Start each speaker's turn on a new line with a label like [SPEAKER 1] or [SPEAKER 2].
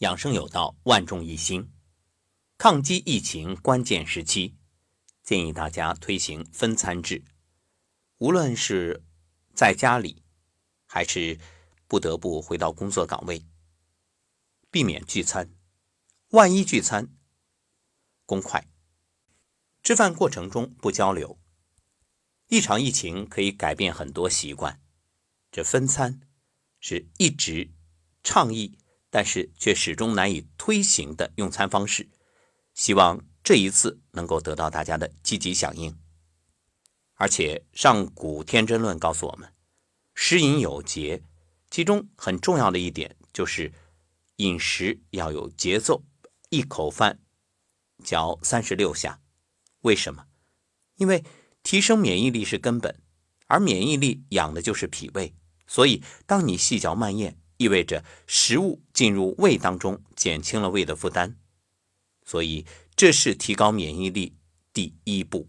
[SPEAKER 1] 养生有道，万众一心。抗击疫情关键时期，建议大家推行分餐制。无论是在家里，还是不得不回到工作岗位，避免聚餐。万一聚餐，公筷。吃饭过程中不交流。一场疫情可以改变很多习惯，这分餐是一直倡议。但是却始终难以推行的用餐方式，希望这一次能够得到大家的积极响应。而且上古天真论告诉我们，食饮有节，其中很重要的一点就是饮食要有节奏，一口饭嚼三十六下。为什么？因为提升免疫力是根本，而免疫力养的就是脾胃，所以当你细嚼慢咽。意味着食物进入胃当中，减轻了胃的负担，所以这是提高免疫力第一步。